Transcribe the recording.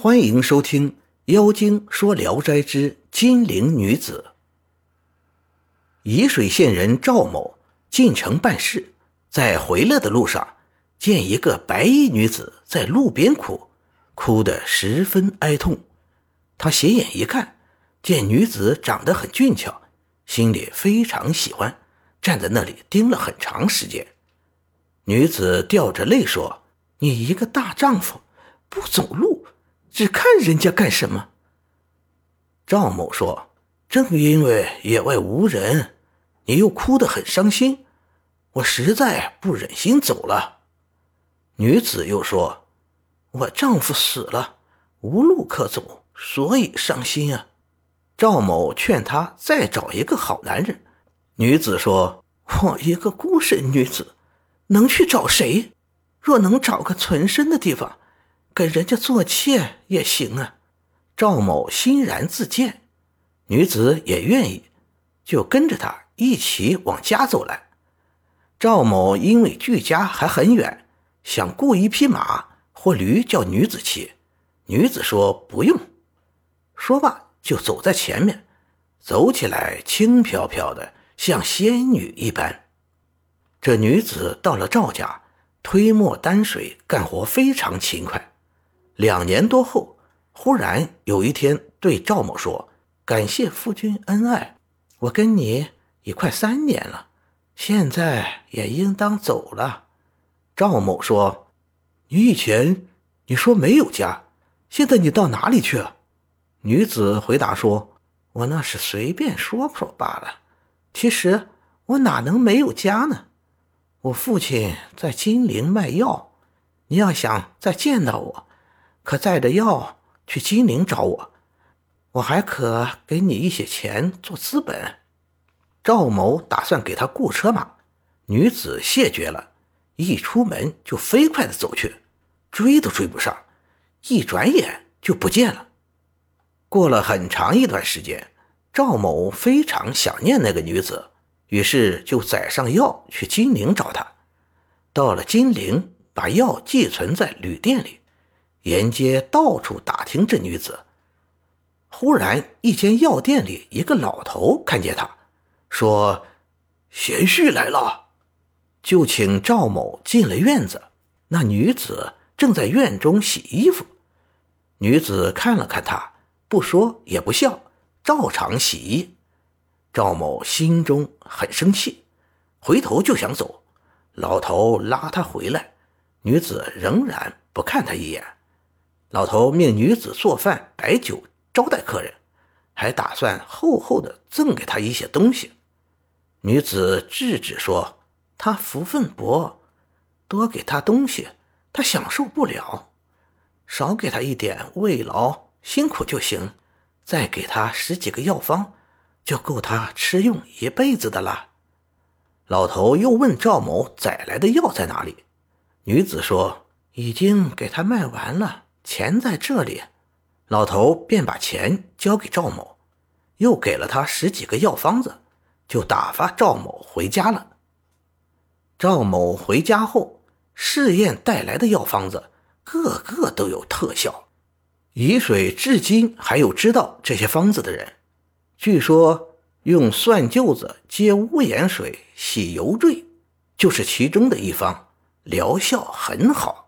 欢迎收听《妖精说聊斋之金陵女子》。沂水县人赵某进城办事，在回来的路上，见一个白衣女子在路边哭，哭得十分哀痛。他斜眼一看，见女子长得很俊俏，心里非常喜欢，站在那里盯了很长时间。女子掉着泪说：“你一个大丈夫，不走路。”只看人家干什么？赵某说：“正因为野外无人，你又哭得很伤心，我实在不忍心走了。”女子又说：“我丈夫死了，无路可走，所以伤心啊。”赵某劝她再找一个好男人。女子说：“我一个孤身女子，能去找谁？若能找个存身的地方。”跟人家做妾也行啊！赵某欣然自荐，女子也愿意，就跟着他一起往家走来。赵某因为距家还很远，想雇一匹马或驴叫女子骑，女子说不用。说罢就走在前面，走起来轻飘飘的，像仙女一般。这女子到了赵家，推磨担水，干活非常勤快。两年多后，忽然有一天对赵某说：“感谢夫君恩爱，我跟你已快三年了，现在也应当走了。”赵某说：“你以前你说没有家，现在你到哪里去了？”女子回答说：“我那是随便说说罢了，其实我哪能没有家呢？我父亲在金陵卖药，你要想再见到我。”可载着药去金陵找我，我还可给你一些钱做资本。赵某打算给他雇车马，女子谢绝了，一出门就飞快的走去，追都追不上，一转眼就不见了。过了很长一段时间，赵某非常想念那个女子，于是就载上药去金陵找她。到了金陵，把药寄存在旅店里。沿街到处打听这女子，忽然一间药店里，一个老头看见他，说：“贤婿来了。”就请赵某进了院子。那女子正在院中洗衣服。女子看了看他，不说也不笑，照常洗衣。赵某心中很生气，回头就想走，老头拉他回来。女子仍然不看他一眼。老头命女子做饭摆酒招待客人，还打算厚厚的赠给他一些东西。女子制止说：“他福分薄，多给他东西他享受不了，少给他一点慰劳辛苦就行。再给他十几个药方，就够他吃用一辈子的了。”老头又问赵某载来的药在哪里，女子说：“已经给他卖完了。”钱在这里，老头便把钱交给赵某，又给了他十几个药方子，就打发赵某回家了。赵某回家后试验带来的药方子，个个都有特效。沂水至今还有知道这些方子的人，据说用蒜臼子接屋檐水洗油坠，就是其中的一方，疗效很好。